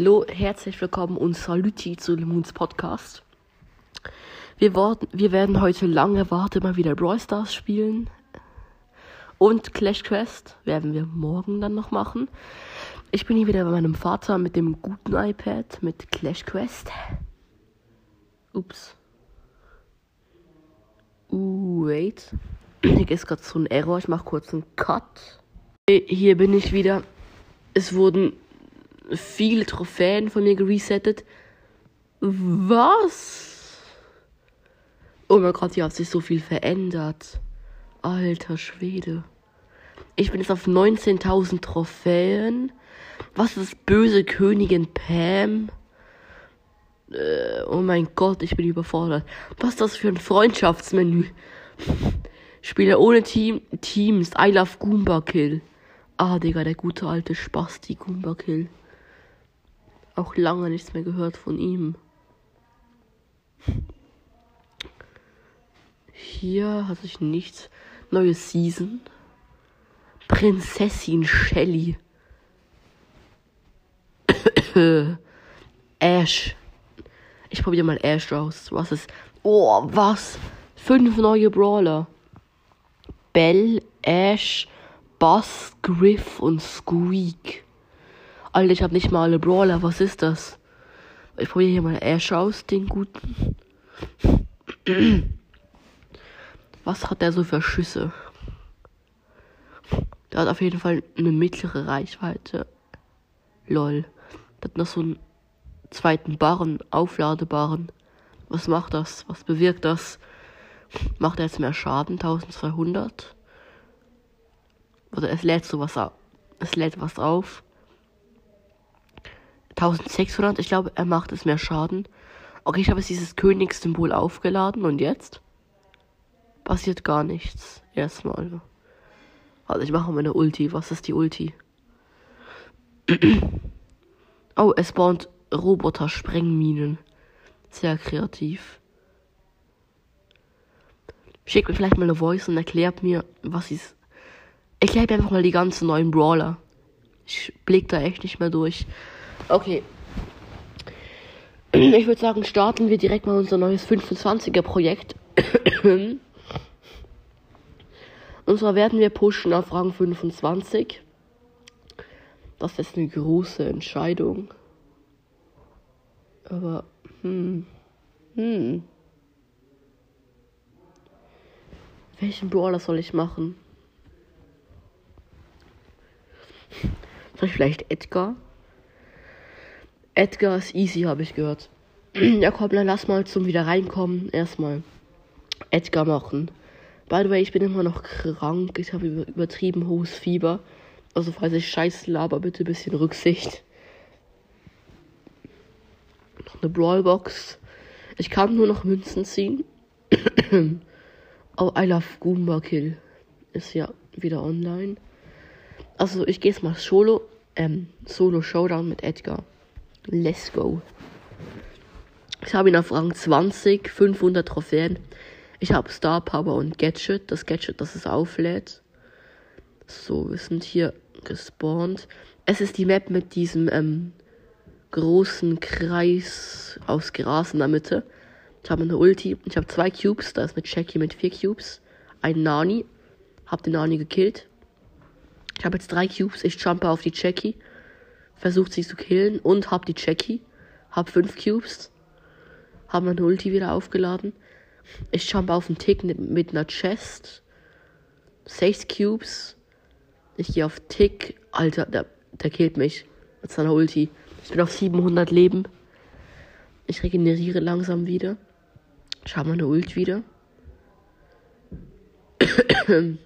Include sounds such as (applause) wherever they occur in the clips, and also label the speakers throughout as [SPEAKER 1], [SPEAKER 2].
[SPEAKER 1] Hallo, herzlich willkommen und Saluti zu Lemons Podcast. Wir, worden, wir werden heute lange erwartet mal wieder Brawl Stars spielen. Und Clash Quest werden wir morgen dann noch machen. Ich bin hier wieder bei meinem Vater mit dem guten iPad mit Clash Quest. Ups. Uh, wait. Hier ist gerade so ein Error. Ich mache kurz einen Cut. Hier bin ich wieder. Es wurden viele Trophäen von mir geresettet. Was? Oh mein Gott, hier hat sich so viel verändert. Alter Schwede. Ich bin jetzt auf 19.000 Trophäen. Was ist böse Königin Pam? Äh, oh mein Gott, ich bin überfordert. Was ist das für ein Freundschaftsmenü? Spiele ohne Team, Teams. I love Goomba Kill. Ah, Digga, der gute alte Spasti Goomba Kill. Auch lange nichts mehr gehört von ihm. Hier hat sich nichts. Neue Season. Prinzessin Shelly. (coughs) Ash. Ich probiere mal Ash raus. Was ist. Oh, was? Fünf neue Brawler. Bell, Ash, Buzz, Griff und Squeak. Alter, ich habe nicht mal alle Brawler. Was ist das? Ich probiere hier mal Ash aus, den guten. Was hat der so für Schüsse? Der hat auf jeden Fall eine mittlere Reichweite. Lol. Der hat noch so einen zweiten Barren, aufladebaren. Was macht das? Was bewirkt das? Macht er jetzt mehr Schaden? 1200? Oder es lädt sowas auf. Es lädt was auf. 1600. Ich glaube, er macht es mehr Schaden. Okay, ich habe jetzt dieses Königssymbol aufgeladen und jetzt passiert gar nichts. Erstmal. Also ich mache meine Ulti. Was ist die Ulti? (clears throat) oh, es spawnt Roboter-Sprengminen. Sehr kreativ. Schickt mir vielleicht mal eine Voice und erklärt mir, was ist. Erklärt mir einfach mal die ganzen neuen Brawler. Ich blick da echt nicht mehr durch. Okay. Ich würde sagen, starten wir direkt mal unser neues 25er Projekt. Und zwar werden wir pushen auf Rang 25. Das ist eine große Entscheidung. Aber, hm, hm. Welchen Brawler soll ich machen? Soll ich vielleicht Edgar? Edgar ist easy, habe ich gehört. (clears throat) ja, komm, dann lass mal zum wieder reinkommen. Erstmal Edgar machen. By the way, ich bin immer noch krank. Ich habe übertrieben hohes Fieber. Also, falls ich scheiße laber, bitte ein bisschen Rücksicht. Noch eine Brawlbox. Ich kann nur noch Münzen ziehen. (clears throat) oh, I love Goomba Kill. Ist ja wieder online. Also, ich gehe jetzt mal solo. Ähm, Solo Showdown mit Edgar. Let's go. Ich habe ihn auf Rang 20, 500 Trophäen. Ich habe Star Power und Gadget. Das Gadget, das es auflädt. So, wir sind hier gespawnt. Es ist die Map mit diesem ähm, großen Kreis aus Gras in der Mitte. Ich habe eine Ulti. Ich habe zwei Cubes. Da ist eine Jackie mit vier Cubes. Ein Nani. Hab den Nani gekillt. Ich habe jetzt drei Cubes. Ich jumpe auf die Jackie versucht sie zu killen und hab die Jackie. Hab fünf Cubes. Hab meine Ulti wieder aufgeladen. Ich jump auf den Tick mit einer Chest. Sechs Cubes. Ich gehe auf Tick. Alter, der, der killt mich. Mit seiner Ulti. Ich bin auf 700 Leben. Ich regeneriere langsam wieder. Ich habe meine Ult wieder. (coughs)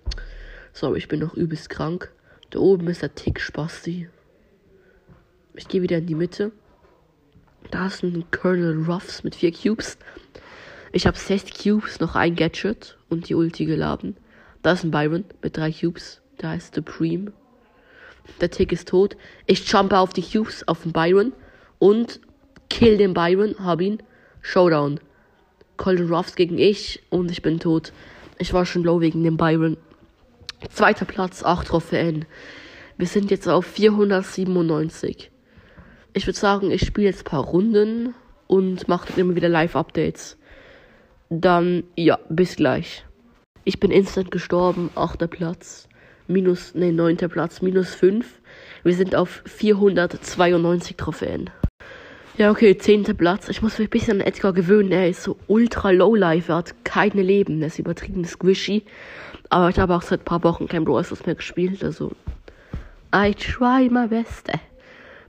[SPEAKER 1] so, ich bin noch übelst krank. Da oben ist der Tick-Spasti. Ich gehe wieder in die Mitte. Da ist ein Colonel Ruffs mit vier Cubes. Ich habe sechs Cubes, noch ein Gadget und die Ulti geladen. Da ist ein Byron mit drei Cubes. Der heißt Supreme. Der Tick ist tot. Ich jumpe auf die Cubes, auf den Byron und kill den Byron, hab ihn. Showdown. Colonel Ruffs gegen ich und ich bin tot. Ich war schon low wegen dem Byron. Zweiter Platz, 8 Trophäen. Wir sind jetzt auf 497. Ich würde sagen, ich spiele jetzt ein paar Runden und mache dann immer wieder Live-Updates. Dann, ja, bis gleich. Ich bin instant gestorben, achter Platz. Minus, ne, neunter Platz, minus fünf. Wir sind auf 492 Trophäen. Ja, okay, zehnter Platz. Ich muss mich ein bisschen an Edgar gewöhnen. Er ist so ultra low life. Er hat keine Leben. Er ist übertrieben squishy. Aber ich habe auch seit ein paar Wochen kein Brawl mehr gespielt. Also, I try my best.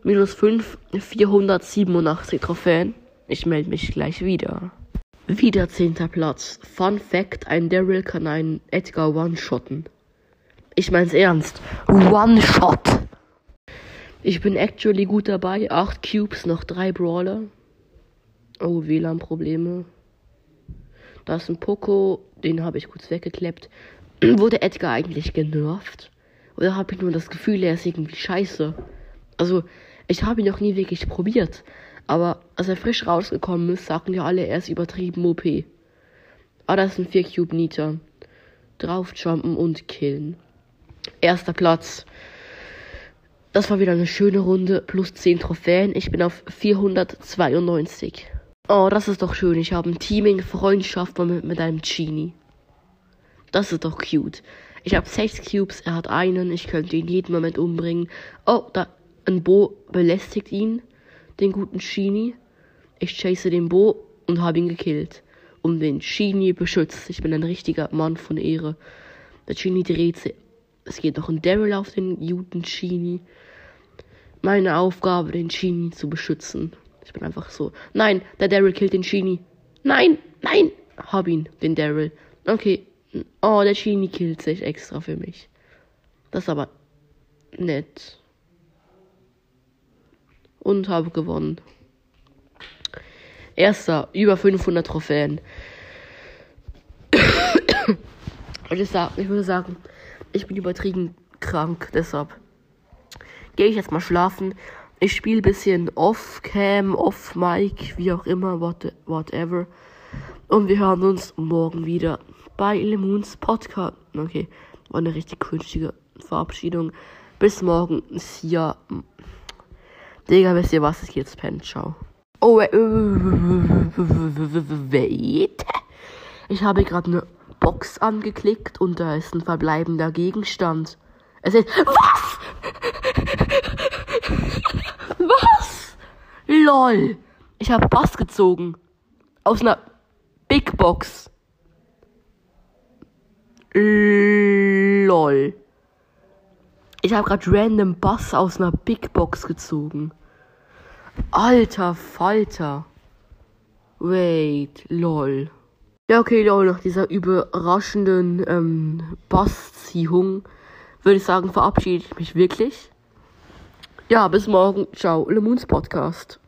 [SPEAKER 1] Minus 5, 487 Trophäen. Ich melde mich gleich wieder. Wieder zehnter Platz. Fun Fact: Ein Daryl kann einen Edgar one-shotten. Ich mein's ernst. One-shot. Ich bin actually gut dabei. 8 Cubes, noch 3 Brawler. Oh, WLAN-Probleme. Da ist ein Poco, den habe ich kurz weggekleppt. (clears throat) Wurde Edgar eigentlich genervt? Oder habe ich nur das Gefühl, er ist irgendwie scheiße? Also, ich habe ihn noch nie wirklich probiert. Aber als er frisch rausgekommen ist, sagten ja alle, er ist übertrieben OP. Ah, das ein 4 Cube Nita. Draufjumpen und killen. Erster Platz. Das war wieder eine schöne Runde, plus 10 Trophäen. Ich bin auf 492. Oh, das ist doch schön. Ich habe ein Teaming, Freundschaft mit, mit einem Genie. Das ist doch cute. Ich habe 6 Cubes, er hat einen. Ich könnte ihn jeden Moment umbringen. Oh, da, ein Bo belästigt ihn, den guten Genie. Ich chase den Bo und habe ihn gekillt. Und den Genie beschützt. Ich bin ein richtiger Mann von Ehre. Der Genie dreht sich. Es geht noch ein Daryl auf den guten Genie meine Aufgabe, den Genie zu beschützen. Ich bin einfach so. Nein, der Daryl killt den Genie. Nein, nein. Hab ihn, den Daryl. Okay. Oh, der Genie killt sich extra für mich. Das ist aber nett. Und habe gewonnen. Erster, über 500 Trophäen. (coughs) ich, sag, ich würde sagen, ich bin übertrieben krank, deshalb gehe ich jetzt mal schlafen. Ich spiele ein bisschen off-cam, off-mic, wie auch immer, what, whatever. Und wir hören uns morgen wieder bei Lemons Podcast. Okay, war eine richtig künstliche Verabschiedung. Bis morgen. Ja. Digga, wisst ihr was? Ich gehe jetzt pennen. Ciao. Oh, wait. Ich habe gerade eine Box angeklickt und da ist ein verbleibender Gegenstand. Es ist. Was? Was? LOL. Ich habe Bass gezogen. Aus einer Big Box. LOL. Ich habe gerade random Bass aus einer Big Box gezogen. Alter Falter. Wait, lol. Ja, okay, lol, nach dieser überraschenden ähm, Bassziehung würde ich sagen, verabschiede ich mich wirklich. Ja, bis morgen. Ciao, Le Moons Podcast.